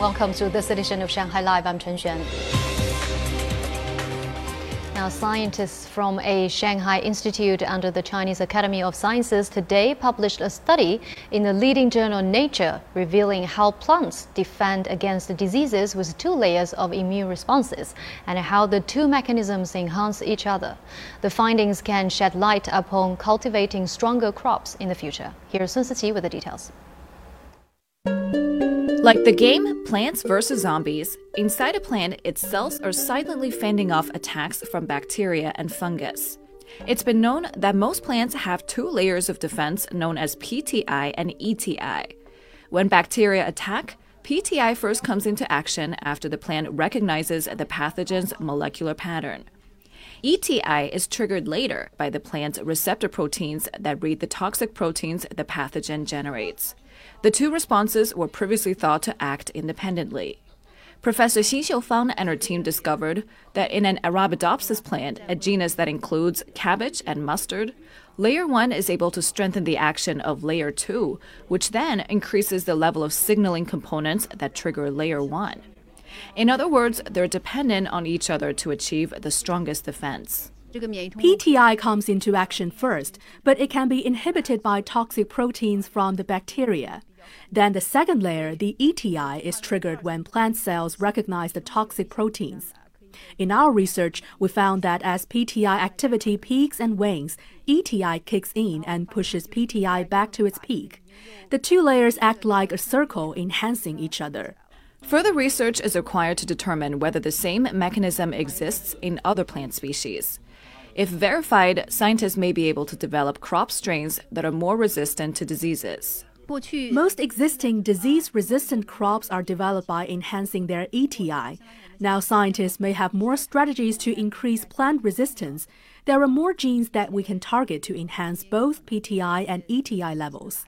Welcome to this edition of Shanghai Live. I'm Chen Xuan. Now, scientists from a Shanghai institute under the Chinese Academy of Sciences today published a study in the leading journal Nature revealing how plants defend against diseases with two layers of immune responses and how the two mechanisms enhance each other. The findings can shed light upon cultivating stronger crops in the future. Here's Sun Siqi with the details. Like the game Plants vs. Zombies, inside a plant, its cells are silently fending off attacks from bacteria and fungus. It's been known that most plants have two layers of defense known as PTI and ETI. When bacteria attack, PTI first comes into action after the plant recognizes the pathogen's molecular pattern. ETI is triggered later by the plant's receptor proteins that read the toxic proteins the pathogen generates. The two responses were previously thought to act independently. Professor Xin Xiufang and her team discovered that in an Arabidopsis plant, a genus that includes cabbage and mustard, layer 1 is able to strengthen the action of layer 2, which then increases the level of signaling components that trigger layer 1. In other words, they're dependent on each other to achieve the strongest defense. PTI comes into action first, but it can be inhibited by toxic proteins from the bacteria. Then the second layer, the ETI, is triggered when plant cells recognize the toxic proteins. In our research, we found that as PTI activity peaks and wanes, ETI kicks in and pushes PTI back to its peak. The two layers act like a circle, enhancing each other. Further research is required to determine whether the same mechanism exists in other plant species. If verified, scientists may be able to develop crop strains that are more resistant to diseases. Most existing disease resistant crops are developed by enhancing their ETI. Now, scientists may have more strategies to increase plant resistance. There are more genes that we can target to enhance both PTI and ETI levels.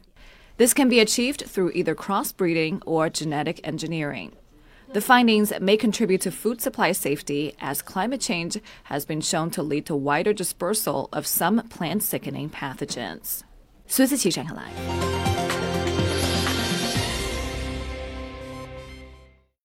This can be achieved through either crossbreeding or genetic engineering. The findings may contribute to food supply safety as climate change has been shown to lead to wider dispersal of some plant sickening pathogens. 苏思琪，上海来。